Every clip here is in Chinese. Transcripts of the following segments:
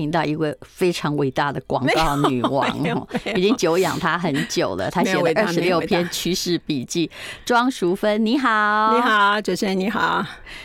迎到一位非常伟大的广告女王，已经久仰她很久了。她写了二十六篇趋势笔记。庄淑芬，你好，你好，主持人你好。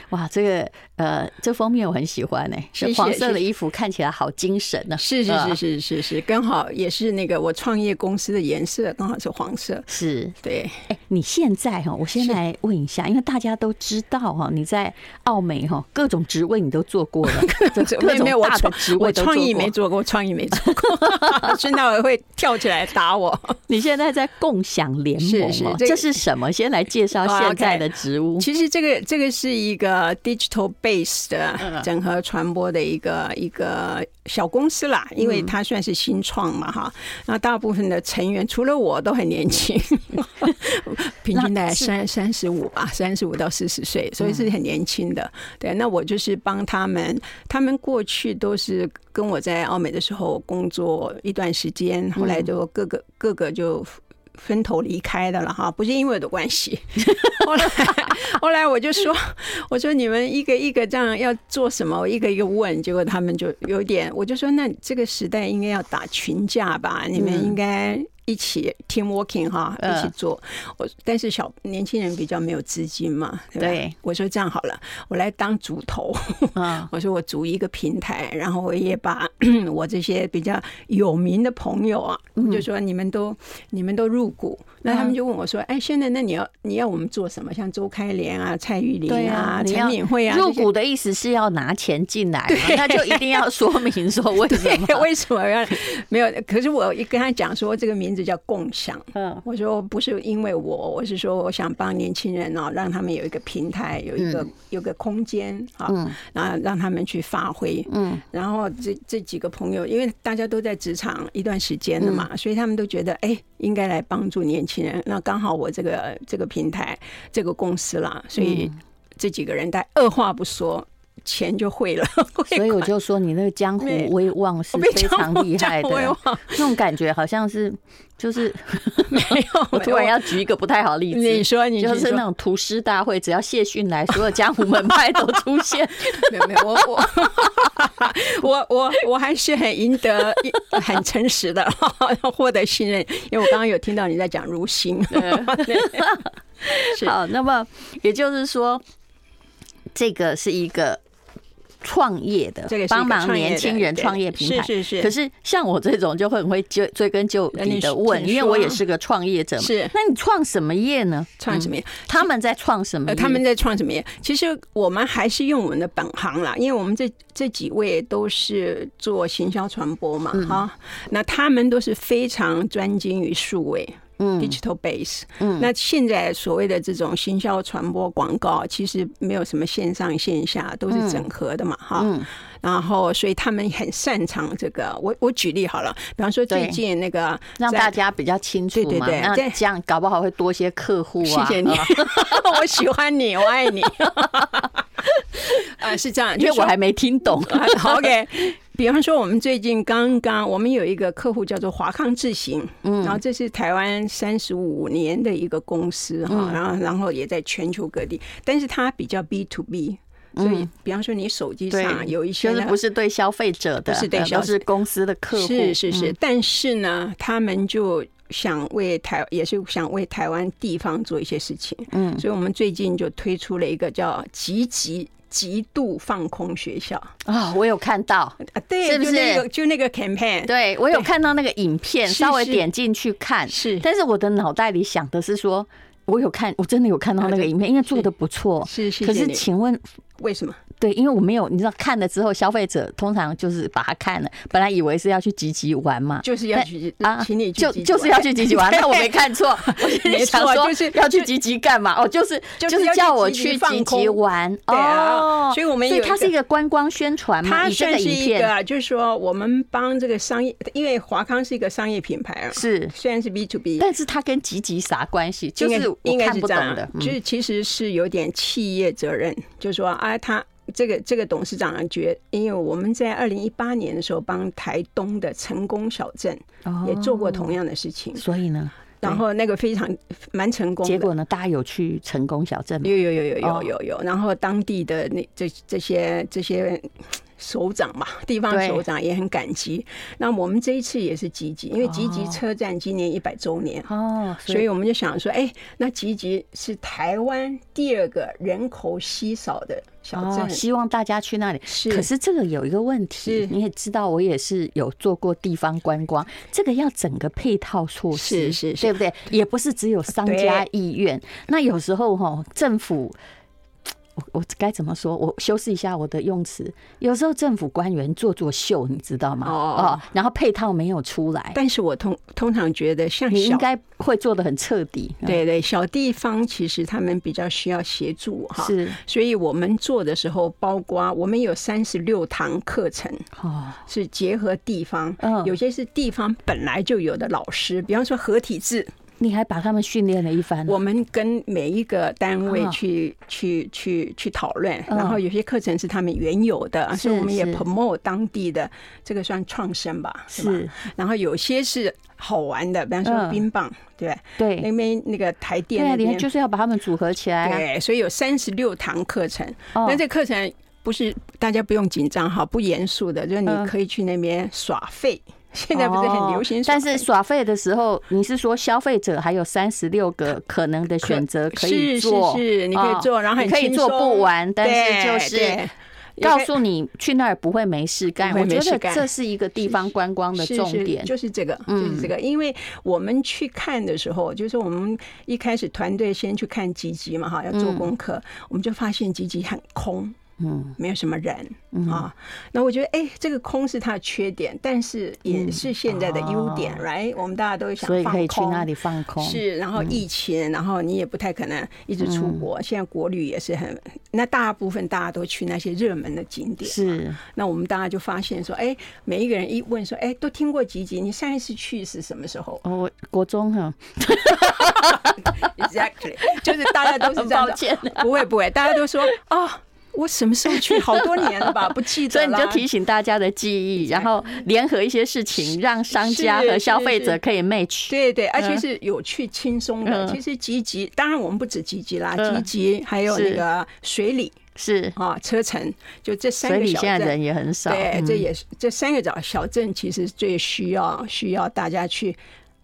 哇，这个呃，这封面我很喜欢呢，是黄色的衣服，看起来好精神呢。是是是是是是，刚好也是那个我创业公司的颜色，刚好是黄色。是对。哎，你现在哈，我先来问一下，因为大家都知道哈，你在澳美哈各种职位你都做过了，各种大的职位都。创意没做过，创意没做过，孙大伟会跳起来打我。你现在在共享联盟吗，是是这，这是什么？先来介绍现在的职务。Okay. 其实这个这个是一个 digital base 的整合传播的一个一个小公司啦，因为它算是新创嘛哈。那大部分的成员除了我都很年轻，平均大概三三十五吧，三十五到四十岁，所以是很年轻的。对，那我就是帮他们，他们过去都是。跟我在澳美的时候工作一段时间，后来就各个各个就分头离开的了哈，不是因为我的关系。后来后来我就说，我说你们一个一个这样要做什么，我一个一个问，结果他们就有点，我就说那这个时代应该要打群架吧，你们应该。一起 team working 哈，一起做。我但是小年轻人比较没有资金嘛，对，对我说这样好了，我来当主头。我说我组一个平台，然后我也把 我这些比较有名的朋友啊，就说你们都你们都入股。那他们就问我说：“哎，现在那你要你要我们做什么？像周开莲啊、蔡玉玲啊、陈敏慧啊，入股的意思是要拿钱进来，那就一定要说明说为什么？为什么要没有？可是我一跟他讲说这个名字。”叫共享，嗯，我说不是因为我，我是说我想帮年轻人哦，让他们有一个平台，有一个有个空间啊，然后让他们去发挥，嗯，然后这这几个朋友，因为大家都在职场一段时间了嘛，所以他们都觉得哎，应该来帮助年轻人。那刚好我这个这个平台这个公司啦，所以这几个人在二话不说。钱就会了，所以我就说你那个江湖威望是非常厉害的，那种感觉好像是就是 没有。我突然要举一个不太好例子，你说你就是那种屠师大会，只要谢逊来，所有江湖门派都出现。没有没有，我我我我我还是很赢得很诚实的，获得信任，因为我刚刚有听到你在讲如新。好，那么也就是说，这个是一个。创业的，帮忙年轻人创业平台，是是是。可是像我这种就会很会追追根究底的问，因为我也是个创业者嘛。是，那你创什么业呢？创什么业？他们在创什么？他们在创什么业？其实我们还是用我们的本行啦，因为我们这这几位都是做行销传播嘛，哈。那他们都是非常专精于数位。嗯，digital base，嗯，那现在所谓的这种行销传播广告，其实没有什么线上线下，都是整合的嘛，哈、嗯。然后，所以他们很擅长这个。我我举例好了，比方说最近那个让大家比较清楚嘛，对对对，这样搞不好会多些客户啊。谢谢你，我喜欢你，我爱你。啊，是这样，因为我还没听懂。OK。比方说，我们最近刚刚，我们有一个客户叫做华康智行，嗯，然后这是台湾三十五年的一个公司哈，然后然后也在全球各地，但是它比较 B to B，所以比方说你手机上有一些，就是不是对消费者的，不是对，都是公司的客户，是是是，但是呢，他们就想为台，也是想为台湾地方做一些事情，嗯，所以我们最近就推出了一个叫极极。极度放空学校啊、哦，我有看到啊，对，是不是就那个就那个 campaign？对，我有看到那个影片，稍微点进去看，是，但是我的脑袋里想的是说，我有看，我真的有看到那个影片，因为做的不错，是是。可是请问为什么？对，因为我没有，你知道看了之后，消费者通常就是把它看了，本来以为是要去集集玩嘛，就是要去啊，请你就就是要去集集玩，那我没看错，我没想说就是要去集集干嘛？哦，就是就是叫我去集集玩，对啊，所以我们所以它是一个观光宣传嘛，它算是一个，就是说我们帮这个商业，因为华康是一个商业品牌啊，是虽然是 B to B，但是它跟集集啥关系？就是应该是这样的，就是其实是有点企业责任，就是说啊，他。这个这个董事长觉，因为我们在二零一八年的时候帮台东的成功小镇也做过同样的事情，所以呢，然后那个非常蛮成功。结果呢，大家有去成功小镇吗？有有有有有有有。然后当地的那这这些这些首长嘛，地方首长也很感激。那我们这一次也是集集，因为集集车站今年一百周年哦，所以我们就想说，哎，那集集是台湾第二个人口稀少的小镇，希望大家去那里。是，可是这个有一个问题，你也知道，我也是有做过地方观光，这个要整个配套措施，是是，对不对？也不是只有商家意愿，那有时候哈，政府。我我该怎么说？我修饰一下我的用词。有时候政府官员做做秀，你知道吗？哦，然后配套没有出来。但是我通通常觉得，像你应该会做的很彻底。对对，小地方其实他们比较需要协助哈。是，所以我们做的时候，包括我们有三十六堂课程哦，是结合地方，有些是地方本来就有的老师，比方说合体字。你还把他们训练了一番。我们跟每一个单位去去去去讨论，然后有些课程是他们原有的，所以我们也 promote 当地的，这个算创生吧，是。然后有些是好玩的，比方说冰棒，对对？那边那个台电那边就是要把他们组合起来。对，所以有三十六堂课程。那这课程不是大家不用紧张哈，不严肃的，就是你可以去那边耍废。现在不是很流行，但是耍废的时候，你是说消费者还有三十六个可能的选择可以做，是是是，你可以做，然后你可以做不完，但是就是告诉你去那儿不会没事干。我觉得这是一个地方观光的重点，就是这个，就是这个。因为我们去看的时候，就是我们一开始团队先去看吉吉嘛，哈，要做功课，我们就发现吉吉很空。嗯，没有什么人、嗯、啊。那我觉得，哎、欸，这个空是它的缺点，但是也是现在的优点、嗯、，right？我们大家都想放空，所以可以去那里放空。是，然后疫情，嗯、然后你也不太可能一直出国。嗯、现在国旅也是很，那大部分大家都去那些热门的景点。是，那我们大家就发现说，哎、欸，每一个人一问说，哎、欸，都听过几集，你上一次去是什么时候？哦，国中哈。Exactly，就是大家都是这样。抱歉，不会不会，大家都说哦。我什么时候去？好多年了吧，不记得了。所以你就提醒大家的记忆，然后联合一些事情，让商家和消费者可以 match。对对，而且是有趣轻松的。其实集集，当然我们不止集集啦，集集还有那个水里是啊，车城，就这三个小镇。水里现在人也很少。对，这也是这三个小小镇，其实最需要需要大家去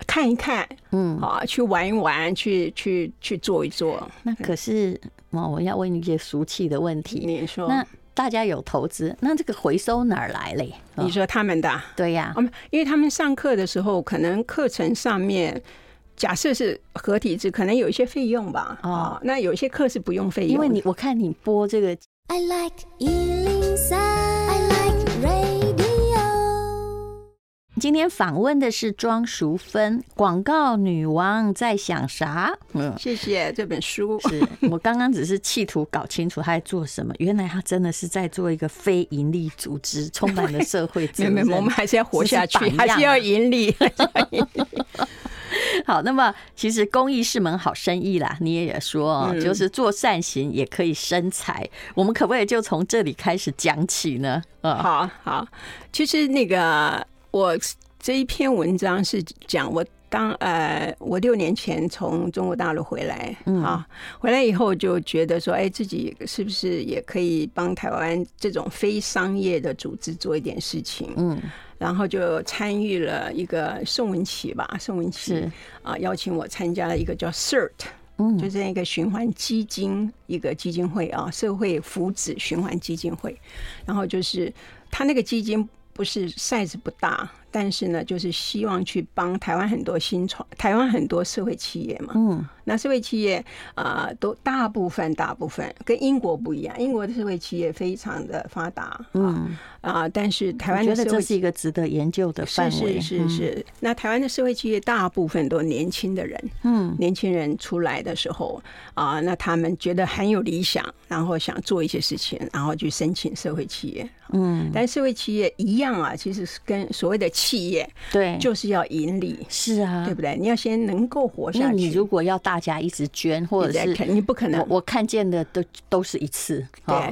看一看，嗯，好，去玩一玩，去去去做一做。那可是。哦，我要问你一些俗气的问题。你说，那大家有投资，那这个回收哪儿来嘞？你说他们的？对呀，因为他们上课的时候，可能课程上面假设是合体制，可能有一些费用吧。哦，那有一些课是不用费用，因为你我看你播这个。I like 今天访问的是庄淑芬，广告女王在想啥？嗯，谢谢这本书。是 我刚刚只是企图搞清楚她在做什么，原来她真的是在做一个非营利组织，充满了社会责任。没有，我们还是要活下去，还是要盈利。好，那么其实公益是门好生意啦，你也说，就是做善行也可以生财。我们可不可以就从这里开始讲起呢？嗯，好好，其实那个。我这一篇文章是讲我当呃，我六年前从中国大陆回来啊，回来以后就觉得说，哎，自己是不是也可以帮台湾这种非商业的组织做一点事情？嗯，然后就参与了一个宋文琪吧，宋文琪啊邀请我参加了一个叫 CERT，嗯，就这样一个循环基金一个基金会啊，社会福祉循环基金会，然后就是他那个基金。不是 size 不大，但是呢，就是希望去帮台湾很多新创，台湾很多社会企业嘛。嗯。那社会企业啊、呃，都大部分大部分跟英国不一样，英国的社会企业非常的发达，嗯啊，但是台湾的社会觉得这是一个值得研究的范围，是是是是。那台湾的社会企业大部分都年轻的人，嗯，年轻人出来的时候啊，那他们觉得很有理想，然后想做一些事情，然后去申请社会企业，嗯，但社会企业一样啊，其实是跟所谓的企业对，就是要盈利，是啊，对不对？你要先能够活下去，你如果要大。家一直捐，或者是肯定不可能。我看见的都都是一次，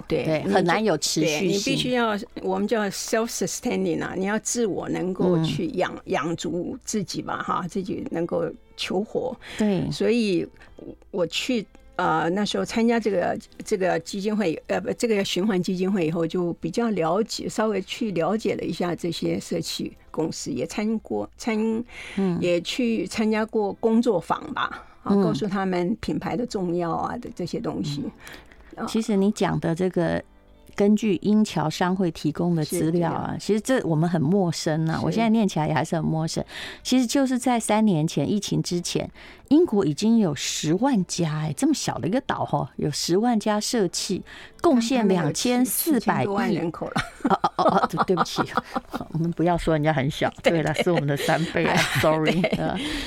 对对，很难有持续性。你必须要，我们叫 self-sustaining 啊，你要自我能够去养养足自己吧，哈，自己能够求活。对，所以我去呃那时候参加这个这个基金会，呃不，这个循环基金会以后，就比较了解，稍微去了解了一下这些社区公司，也参过参，嗯，也去参加过工作坊吧，啊，告诉他们品牌的重要啊的这些东西。其实你讲的这个。根据英侨商会提供的资料啊，其实这我们很陌生啊，我现在念起来也还是很陌生。其实就是在三年前疫情之前。英国已经有十万家哎，这么小的一个岛哈，有十万家社企，贡献两千四百亿人口了。哦哦哦，对对不起，我们不要说人家很小，对了，是我们的三倍啊，sorry。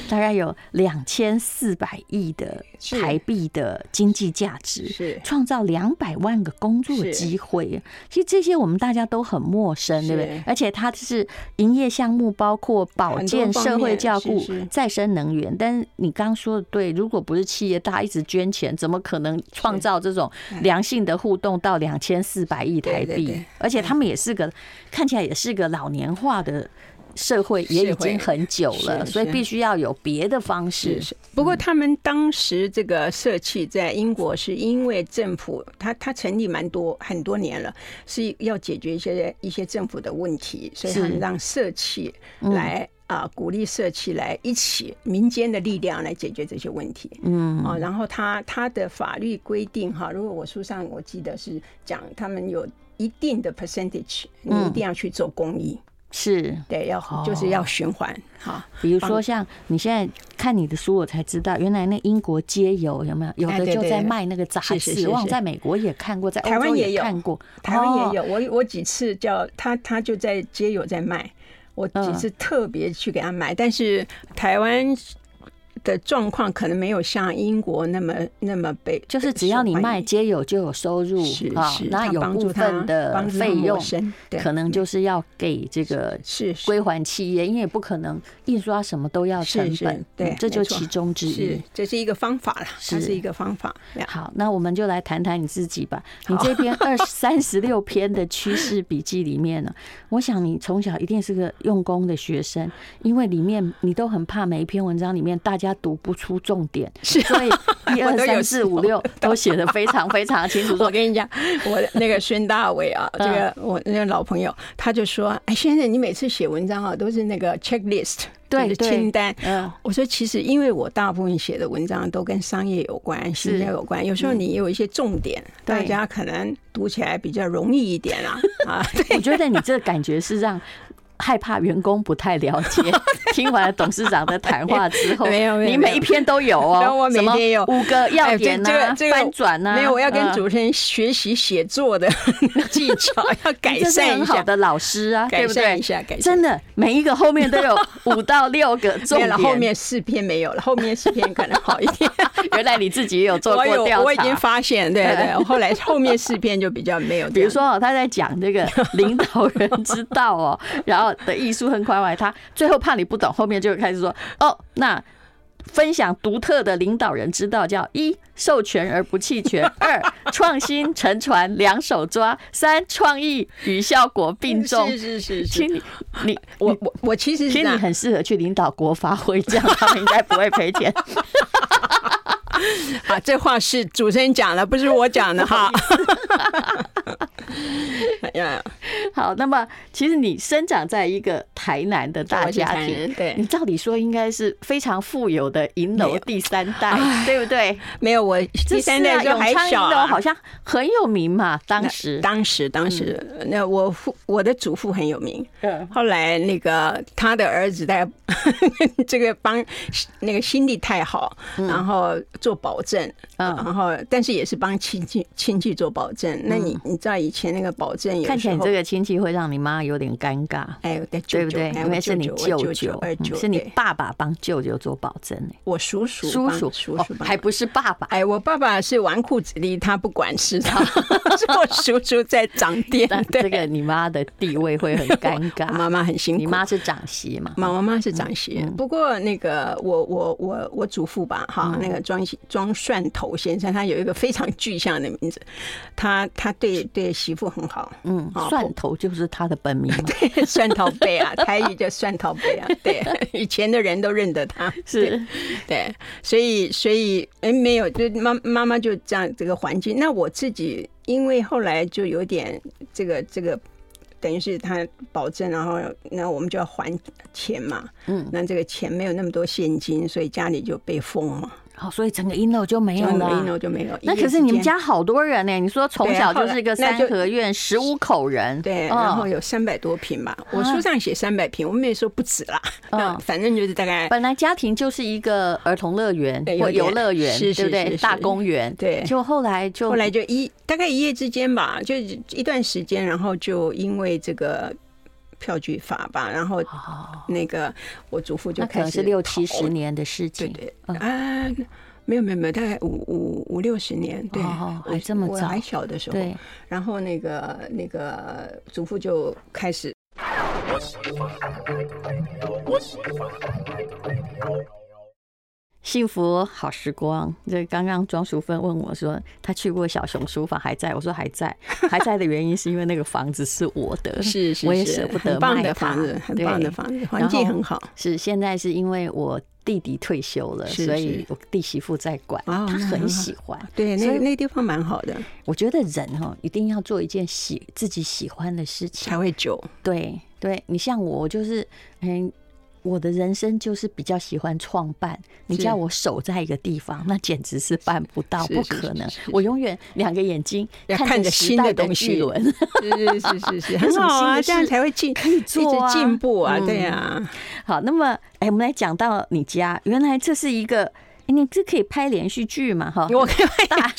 大概有两千四百亿的台币的经济价值，是创造两百万个工作机会。其实这些我们大家都很陌生，对不对？而且它是营业项目包括保健、社会照顾、再生能源，但是你刚。刚说的对，如果不是企业大家一直捐钱，怎么可能创造这种良性的互动到两千四百亿台币？而且他们也是个看起来也是个老年化的社会，也已经很久了，所以必须要有别的方式。不过他们当时这个社企在英国是因为政府，他他成立蛮多很多年了，是要解决一些一些政府的问题，所以他们让社企来。啊，鼓励社区来一起民间的力量来解决这些问题。嗯，啊，然后他他的法律规定哈，如果我书上我记得是讲，他们有一定的 percentage，你一定要去做公益。是，对，要就是要循环哈。比如说像你现在看你的书，我才知道原来那英国街友有没有？有的就在卖那个杂志，我在美国也看过，在台湾也看过，台湾也有。我我几次叫他，他就在街友在卖。我几次特别去给他买，但是台湾的状况可能没有像英国那么那么被，就是只要你卖街友就有收入啊，那有部分的费用可能就是要给这个是归还企业，因为不可能印刷什么都要成本，对，这就其中之一，这是一个方法了，它是一个方法。好，那我们就来谈谈你自己吧。你这篇二三十六篇的趋势笔记里面呢，我想你从小一定是个用功的学生，因为里面你都很怕每一篇文章里面大家。他读不出重点，是所以 一二三四五六都写的非常非常清楚。我跟你讲，我那个孙大伟啊，这个我那个老朋友，他就说：“哎，先生，你每次写文章啊，都是那个 checklist，对清单。”嗯，我说其实因为我大部分写的文章都跟商业有关、行销有关，有时候你有一些重点，大家可能读起来比较容易一点啊。啊，我觉得你这个感觉是让。害怕员工不太了解，听完了董事长的谈话之后，没有，没有，你每一篇都有哦，我每天有五个要点呢，翻转呢，没有，我要跟主持人学习写作的 技巧，要改善一下。很好的老师啊，改善一下，改善？真的，每一个后面都有五到六个重点，后面四篇没有了，后面四篇可能好一点。原来你自己也有做过调查，我已经发现，对对，后来后面四篇就比较没有。比如说他在讲这个领导人之道哦，然后。的艺术很宽外，他 最后怕你不懂，后面就开始说：“哦，那分享独特的领导人之道，叫一授权而不弃权，二创新承传两手抓，三创意与效果并重。”是是是，请你你我我我其实其实你很适合去领导国发会，这样他们应该不会赔钱。啊，这话是主持人讲的，不是我讲的哈。呀好，那么其实你生长在一个台南的大家庭，对，你照理说应该是非常富有的银楼第三代，对不对？没有，我第三代就还小，好像很有名嘛。当时，当时，当时，那我父我的祖父很有名。后来那个他的儿子在 这个帮那个心地太好，然后做保证，嗯然后但是也是帮亲戚亲戚做保证。那你你知道以前那个保证，看起来你这个亲戚会让你妈有点尴尬，哎，对不对？因为是你舅舅，是你爸爸帮舅舅做保证。我叔叔，叔叔，叔叔还不是爸爸。哎，我爸爸是纨绔子弟，他不管事，他 是我叔叔在掌店。这个你妈的地位会很尴尬，妈妈很辛苦。你妈是长媳嘛？妈妈是长媳。不过那个我我我我祖父吧，哈，那个庄庄蒜头先生，他有一个非常具象的名字，他他对对。媳妇很好，嗯，蒜头就是他的本名，对，蒜头贝啊，台语叫蒜头贝啊，对，以前的人都认得他，是，对，所以所以哎没有，就妈妈妈就这样这个环境，那我自己因为后来就有点这个这个。等于是他保证，然后那我们就要还钱嘛。嗯，那这个钱没有那么多现金，所以家里就被封嘛。好，所以整个一楼就没有了，一楼就没有。那可是你们家好多人呢？你说从小就是一个三合院，十五口人，对，然后有三百多平吧。我书上写三百平，我们也说不止啦。嗯，反正就是大概。本来家庭就是一个儿童乐园或游乐园，对不对？大公园，对。就后来就后来就一大概一夜之间吧，就一段时间，然后就因为这个票据法吧，然后那个我祖父就开始是六七十年的事情，对对啊，没有没有没有，大概五五五六十年，对，还这么早，我还小的时候，对，然后那个那个祖父就开始。幸福好时光。这刚刚庄淑芬问我说，她去过小熊书房还在？我说还在，还在的原因是因为那个房子是我的，是是，我也舍不得卖它。很棒的房子，环境很好。是现在是因为我弟弟退休了，所以我弟媳妇在管，他很喜欢。对，那那地方蛮好的。我觉得人哈一定要做一件喜自己喜欢的事情才会久。对，对你像我就是嗯。我的人生就是比较喜欢创办，你叫我守在一个地方，那简直是办不到，不可能。我永远两个眼睛看着新的东西轮，是是是是，很好啊，这样才会进，可以做啊，进步啊，对啊。好，那么哎，我们来讲到你家，原来这是一个，你这可以拍连续剧嘛？哈，我可以拍大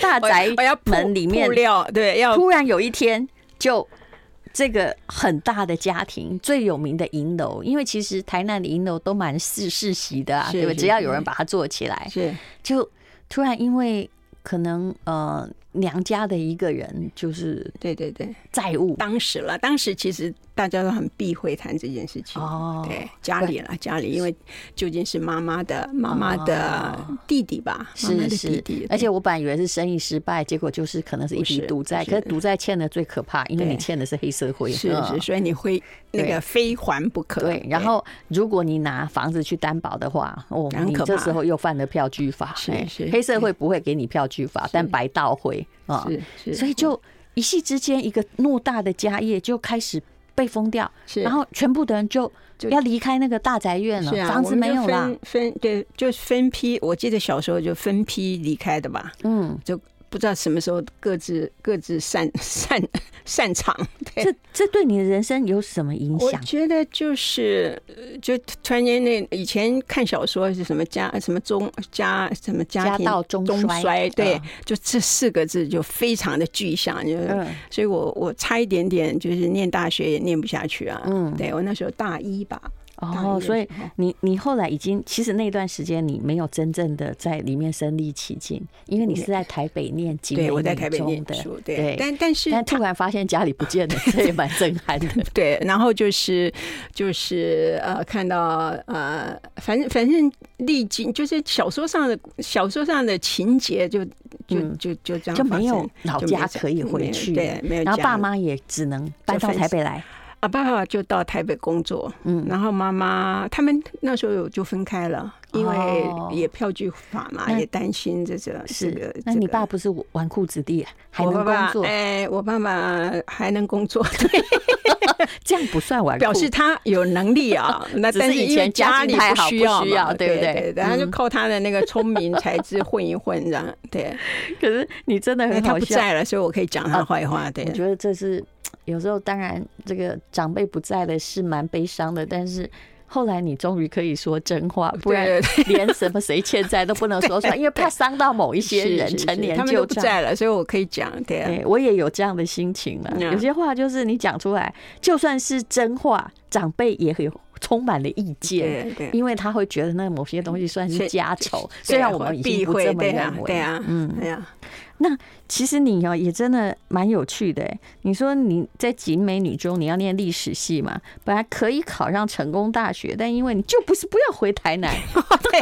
大宅门里面对，要突然有一天就。这个很大的家庭，最有名的银楼，因为其实台南的银楼都蛮世世袭的啊，对吧？只要有人把它做起来，是就突然因为可能呃。娘家的一个人就是对对对。债务，当时了，当时其实大家都很避讳谈这件事情。哦。对，家里了，家里，因为究竟是妈妈的妈妈的弟弟吧，是是，而且我本来以为是生意失败，结果就是可能是一笔赌债，可是赌债欠的最可怕，因为你欠的是黑社会，是是，所以你会那个非还不可。对，然后如果你拿房子去担保的话，哦，你这时候又犯了票据法，是是，黑社会不会给你票据法，但白道会。啊，所以就一夕之间，一个偌大的家业就开始被封掉，是，然后全部的人就就要离开那个大宅院了，房子没有了，分对，就分批，我记得小时候就分批离开的吧，嗯，就。不知道什么时候各自各自散散散场，这这对你的人生有什么影响？我觉得就是，就突然间那以前看小说是什么家什么中家什么家庭中衰，对，就这四个字就非常的具象，就所以我我差一点点就是念大学也念不下去啊，嗯，对我那时候大一吧。哦，所以你你后来已经其实那段时间你没有真正的在里面身历其境，因为你是在台北念经，对，我在台北念书，对，但但是但突然发现家里不见了，这也蛮震撼的。对，然后就是就是呃，看到呃，反正反正历经就是小说上的小说上的情节，就就就就这样，就没有老家可以回去，对，没有，然后爸妈也只能搬到台北来。啊，爸爸就到台北工作，嗯，然后妈妈他们那时候就分开了，因为也票据法嘛，也担心这个是。那你爸不是纨绔子弟，还能工作？哎，我爸爸还能工作，对，这样不算纨绔，表示他有能力啊。那但是以前家里不需要，对不对？然后就靠他的那个聪明才智混一混，这样对。可是你真的很好笑，他不在了，所以我可以讲他坏话。对，我觉得这是。有时候当然，这个长辈不在了是蛮悲伤的，但是后来你终于可以说真话，不然 连什么谁欠债都不能说出来，因为怕伤到某一些人。成年就不在了，所以我可以讲。对，我也有这样的心情了。有些话就是你讲出来，就算是真话，长辈也很充满了意见，因为他会觉得那某些东西算是家丑，虽然我们已经不这么认为。对啊，嗯，对啊。那其实你哦也真的蛮有趣的哎。你说你在景美女中你要念历史系嘛，本来可以考上成功大学，但因为你就不是不要回台南，对，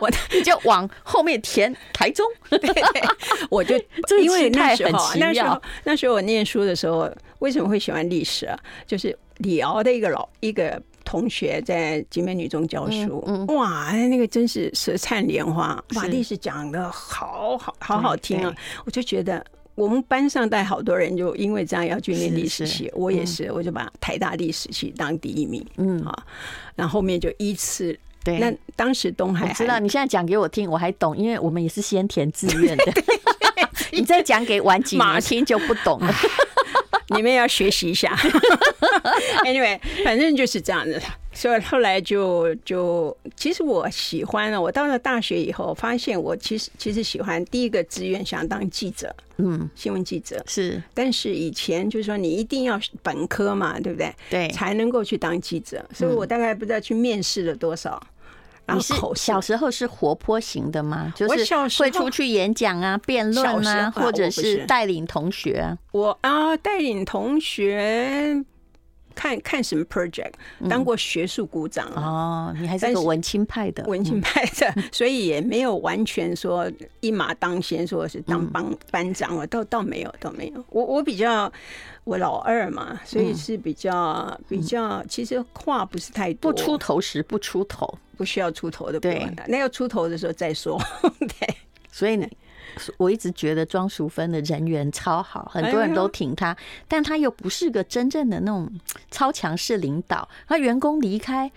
我 你就往后面填台中。对，我就因为那时候那时候那时候我念书的时候，为什么会喜欢历史啊？就是李敖的一个老一个。同学在集美女中教书，嗯嗯、哇，那个真是舌灿莲花，把历史讲的好好好好听啊！我就觉得我们班上带好多人，就因为这样要去念历史系，我也是，我就把台大历史系当第一名，嗯。啊，然后后面就依次。对，那当时东海，我知道你现在讲给我听，我还懂，因为我们也是先填志愿的。你再讲给晚几年听就不懂了。你们要学习一下。Anyway，反正就是这样子。所以后来就就，其实我喜欢了。我到了大学以后，发现我其实其实喜欢第一个志愿想当记者，嗯，新闻记者是。但是以前就是说你一定要本科嘛，对不对？对，才能够去当记者。所以我大概不知道去面试了多少。你是小时候是活泼型的吗？就是会出去演讲啊、辩论啊，或者是带领同学啊？我啊，带领同学看看什么 project，当过学术股长哦。你还是个文青派的，文青派的，所以也没有完全说一马当先，说是当班班长。我倒倒没有，倒没有。我我比较。我老二嘛，所以是比较、嗯、比较，其实话不是太多。不出头时不出头，不需要出头的。对，那要出头的时候再说。对，所以呢，我一直觉得庄淑芬的人缘超好，很多人都挺她，但她又不是个真正的那种超强势领导。她员工离开，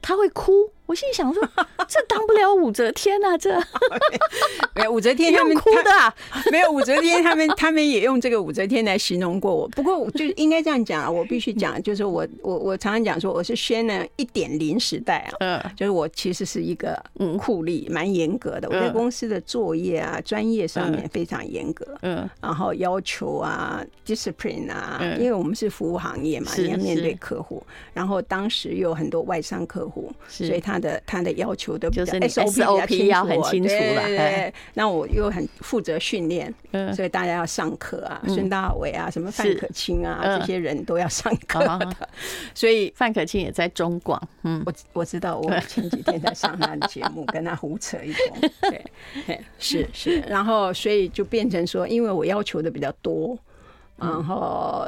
她会哭。我心里想说，这当不了武则天啊！这 没有武则天他们哭的、啊，没有武则天他们他们也用这个武则天来形容过我。不过我就应该这样讲啊，我必须讲，就是我我我常常讲说，我是宣了一点零时代啊，嗯，就是我其实是一个嗯酷吏，蛮严格的。我在公司的作业啊、专业上面非常严格，嗯，然后要求啊、discipline 啊，因为我们是服务行业嘛，你要面对客户，然后当时又有很多外商客户，所以他。的他的要求都比较 SOP 要很清楚了，对，那我又很负责训练，所以大家要上课啊，孙大伟啊，什么范可清啊，这些人都要上课的。所以范可清也在中广，嗯，我我知道，我前几天在上他的节目，跟他胡扯一通，对，是是，然后所以就变成说，因为我要求的比较多，然后。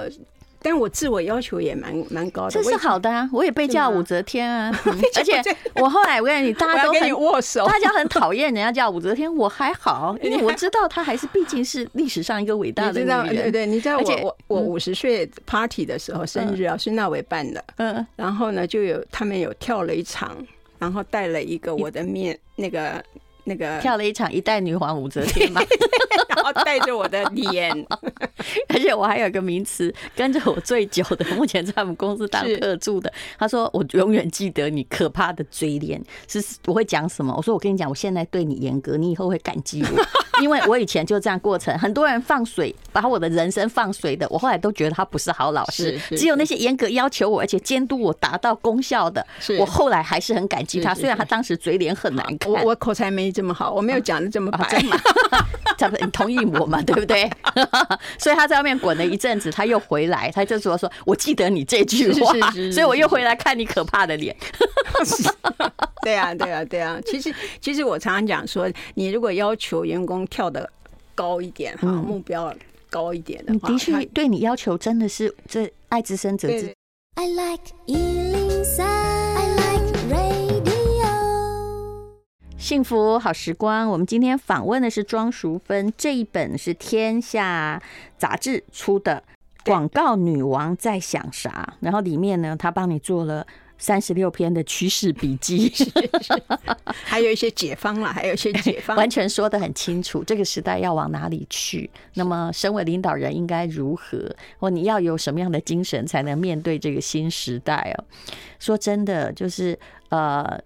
但我自我要求也蛮蛮高的，这是好的啊！我也被叫武则天啊，而且我后来我跟你，大家都很握手，大家很讨厌人家叫武则天，我还好，因为我知道她还是毕竟是历史上一个伟大的女人。对对，你知道我我我五十岁 party 的时候，生日啊，孙大伟办的，嗯，然后呢，就有他们有跳了一场，然后带了一个我的面那个。那个跳了一场一代女皇武则天 嘛，然后带着我的脸，而且我还有一个名词，跟着我最久的，目前在我们公司当特助的，他说我永远记得你可怕的嘴脸，是我会讲什么？我说我跟你讲，我现在对你严格，你以后会感激我，因为我以前就这样过程。很多人放水，把我的人生放水的，我后来都觉得他不是好老师。只有那些严格要求我，而且监督我达到功效的，我后来还是很感激他。虽然他当时嘴脸很难看，我我口才没。这么好，我没有讲的这么白，这 不，你同意我嘛？对不对？所以他在外面滚了一阵子，他又回来，他就说：“说我记得你这句话，所以我又回来看你可怕的脸。”对啊，对啊，对啊。其实，其实我常常讲说，你如果要求员工跳得高一点哈，目标高一点的话，的确对你要求真的是这爱之深责之。I like 幸福好时光，我们今天访问的是庄淑芬，这一本是天下杂志出的《广告女王在想啥》，然后里面呢，她帮你做了三十六篇的趋势笔记，还有一些解方了，还有一些解方，完全说得很清楚，这个时代要往哪里去？那么，身为领导人应该如何？或你要有什么样的精神才能面对这个新时代哦？说真的，就是呃。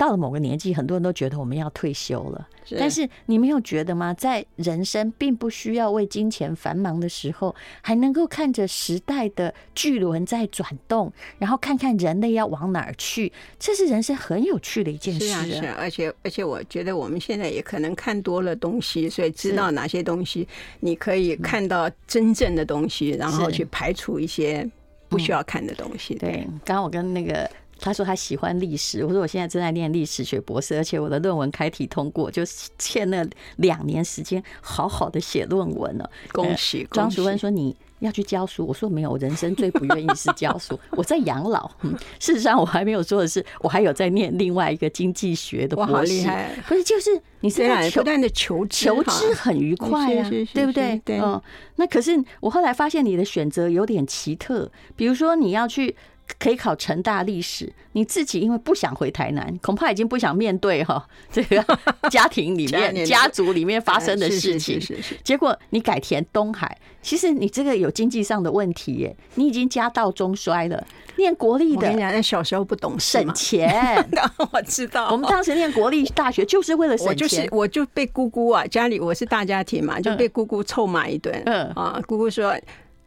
到了某个年纪，很多人都觉得我们要退休了。但是你没有觉得吗？在人生并不需要为金钱繁忙的时候，还能够看着时代的巨轮在转动，然后看看人类要往哪儿去，这是人生很有趣的一件事。是啊，是啊，而且而且，我觉得我们现在也可能看多了东西，所以知道哪些东西你可以看到真正的东西，然后去排除一些不需要看的东西。对，刚刚我跟那个。他说他喜欢历史，我说我现在正在念历史学博士，而且我的论文开题通过，就欠了两年时间好好的写论文了。恭喜！庄淑芬说你要去教书，我说没有，我人生最不愿意是教书，我在养老。嗯，事实上我还没有说的是，我还有在念另外一个经济学的博士。哇，好厉害！不是，就是你是在不断的求求知很愉快啊，对不对？对。嗯，那可是我后来发现你的选择有点奇特，比如说你要去。可以考成大历史，你自己因为不想回台南，恐怕已经不想面对哈 这个 家庭里面家族里面发生的事情。结果你改填东海，其实你这个有经济上的问题耶，你已经家道中衰了。念国立的，那小时候不懂省钱，我知道。我们当时念国立大学就是为了省钱，我就是我就被姑姑啊，家里我是大家庭嘛，就被姑姑臭骂一顿。嗯啊，姑姑说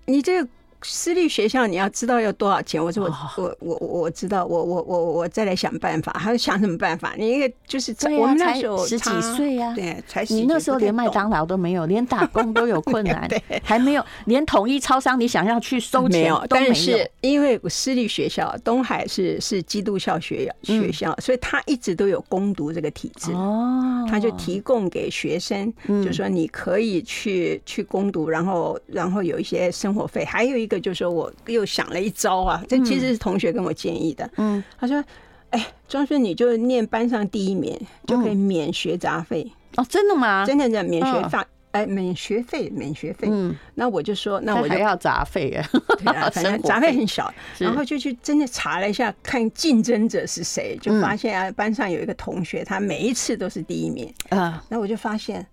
你这个。私立学校你要知道要多少钱？我说我我我我知道，我我我我再来想办法。还要想什么办法？你一个就是我们那时候十几岁呀，对，才你那时候连麦当劳都没有，连打工都有困难，还没有连统一超商，你想要去收钱没有？但是因为私立学校东海是是基督教学学校，所以他一直都有攻读这个体制哦，他就提供给学生，就说你可以去去攻读，然后然后有一些生活费，还有一个。就说我又想了一招啊，这其实是同学跟我建议的。嗯，他说：“哎，庄顺，你就念班上第一名，就可以免学杂费。”哦，真的吗？真的的免学费，哎，免学费，免学费。嗯，那我就说，那我就还要杂费啊。对啊，反正杂费很小。然后就去真的查了一下，看竞争者是谁，就发现啊，班上有一个同学，他每一次都是第一名啊。那我就发现。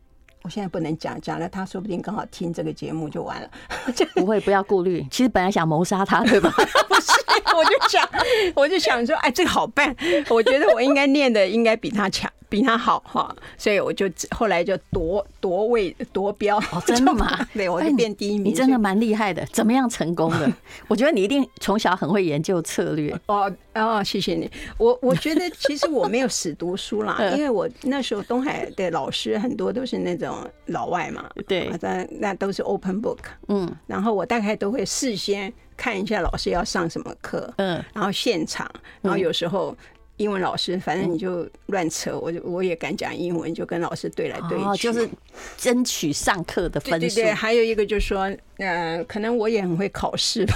我现在不能讲，讲了他说不定刚好听这个节目就完了。不会，不要顾虑。其实本来想谋杀他，对吧？不是，我就想，我就想说，哎，这个好办。我觉得我应该念的应该比他强。比他好哈，所以我就后来就夺夺位夺标。哦，真的吗？对，我就变第一名。你真的蛮厉害的，怎么样成功的？我觉得你一定 从小很会研究策略。哦哦，谢谢你。我我觉得其实我没有死读书啦，因为我那时候东海的老师很多都是那种老外嘛，对，那那都是 open book。嗯，然后我大概都会事先看一下老师要上什么课，嗯，然后现场，然后有时候。英文老师，反正你就乱扯，我就我也敢讲英文，就跟老师对来对去，哦，就是争取上课的分数。对对对，还有一个就是说，呃，可能我也很会考试吧，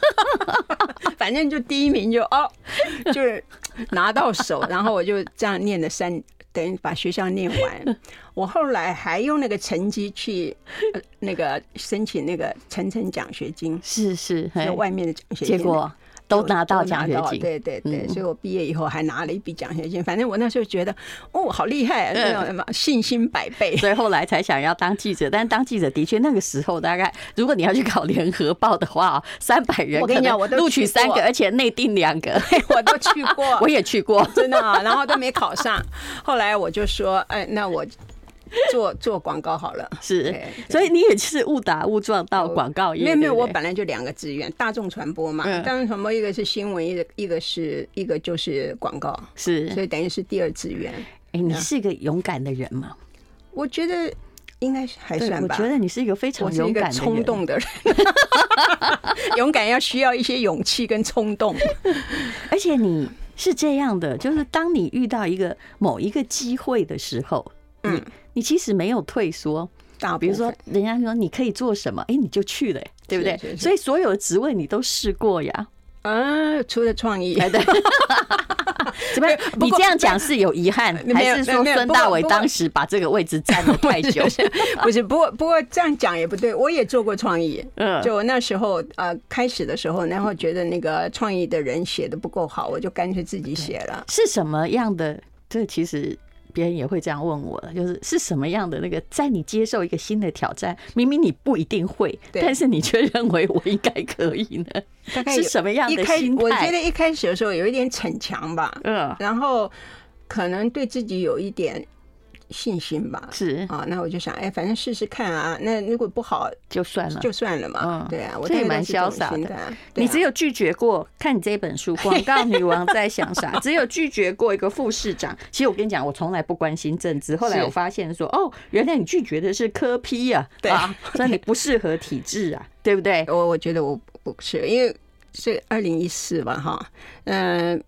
反正就第一名就哦，就是拿到手，然后我就这样念了三，等于把学校念完。我后来还用那个成绩去那个申请那个层层奖学金，是是，有外面的奖学金。结果。都拿到奖学金，对对对，所以我毕业以后还拿了一笔奖学金。反正我那时候觉得，哦，好厉害，那种什么信心百倍。所以后来才想要当记者，但是当记者的确那个时候大概，如果你要去考联合报的话，三百人，我跟你讲，我都录取三个，而且内定两个，我都去过，我也去过，真的啊，然后都没考上。后来我就说，哎，那我。做做广告好了，是，所以你也是误打误撞到广告业。没有没有，我本来就两个志愿，大众传播嘛。大众传播，一个是新闻，一个一个是一个就是广告，是，所以等于是第二志愿。哎，你是一个勇敢的人吗？我觉得应该还算吧。我觉得你是一个非常勇敢、冲动的人。勇敢要需要一些勇气跟冲动，而且你是这样的，就是当你遇到一个某一个机会的时候，嗯。你其实没有退缩，比如说人家说你可以做什么，哎，你就去了，对不对？所以所有的职位你都试过呀。啊，除了创意，对。怎么？你这样讲是有遗憾，还是说孙大伟当时把这个位置占了 太久？不是，不过不过这样讲也不对。我也做过创意，嗯，就那时候呃开始的时候，然后觉得那个创意的人写的不够好，我就干脆自己写了。是什么样的？这其实。别人也会这样问我，就是是什么样的那个，在你接受一个新的挑战，明明你不一定会，但是你却认为我应该可以呢？大概是什么样的心态？我觉得一开始的时候有一点逞强吧，嗯，然后可能对自己有一点。信心吧，是啊，那我就想，哎，反正试试看啊。那如果不好，就算了，就算了嘛。嗯，对啊，我这也蛮潇洒的。你只有拒绝过，看你这本书《广告女王在想啥》，只有拒绝过一个副市长。其实我跟你讲，我从来不关心政治。后来我发现说，哦，原来你拒绝的是科批啊，对啊，所以你不适合体制啊，对不对？我我觉得我不是，因为是二零一四吧，哈，嗯，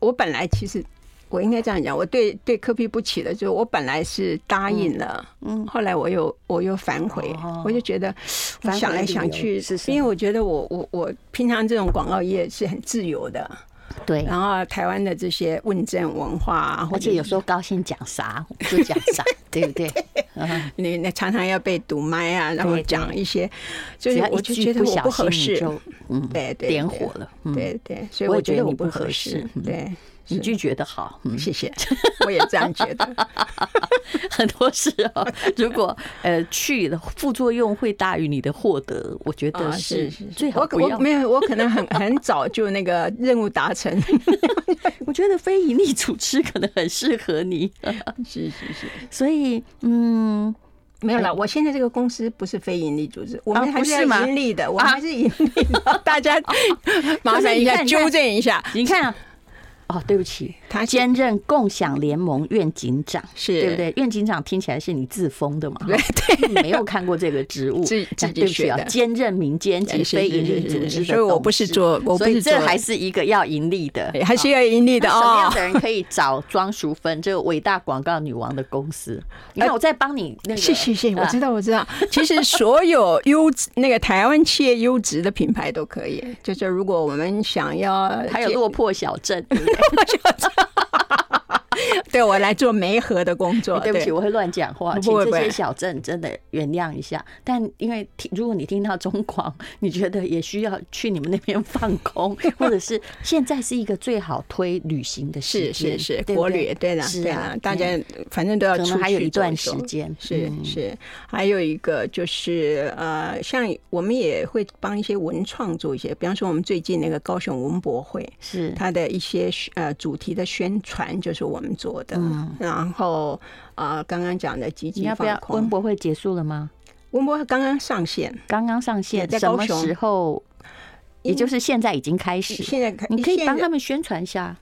我本来其实。我应该这样讲，我对对科比不起的，就是我本来是答应了，嗯，后来我又我又反悔，我就觉得想来想去，因为我觉得我我我平常这种广告业是很自由的，对，然后台湾的这些问政文化，而且有时候高兴讲啥就讲啥，对不对？你你常常要被堵麦啊，然后讲一些，就是我就觉得我不合适，嗯，对对，点火了，对对，所以我觉得我不合适，对。你拒绝的好，嗯，谢谢，我也这样觉得。很多时候，如果呃去的副作用会大于你的获得，我觉得是最好不要。我没有，我可能很很早就那个任务达成。我觉得非营利组织可能很适合你。是是是，所以嗯，没有了。我现在这个公司不是非营利组织，我们还是盈利的，我们还是盈利的。大家麻烦一下纠正一下，你看。哦，对不起，他兼任共享联盟院警长，是对不对？院警长听起来是你自封的嘛？对对，没有看过这个职务，自自己学的。兼任民间及非营利组织的，所以我不是做，我不是做，这还是一个要盈利的，还是要盈利的。什么样的人可以找庄淑芬这个伟大广告女王的公司？你看，我在帮你那个，谢谢谢谢，我知道我知道。其实所有优质 那个台湾企业优质的品牌都可以，就是如果我们想要，还有落魄小镇。my god. 我来做媒合的工作，对不起，我会乱讲话，请这些小镇真的原谅一下。但因为听，如果你听到中广，你觉得也需要去你们那边放空，或者是现在是一个最好推旅行的时间，是是是，国旅，对的，是啊，大家反正都要出去，还有一段时间，是是，还有一个就是呃，像我们也会帮一些文创做一些，比方说我们最近那个高雄文博会，是。它的一些呃主题的宣传，就是我们做的。嗯，然后啊，刚刚讲的积极，你要不要？温博会结束了吗？温博会刚刚上线，刚刚上线，在什么时候？也就是现在已经开始。现在开，你可以帮他们宣传一下。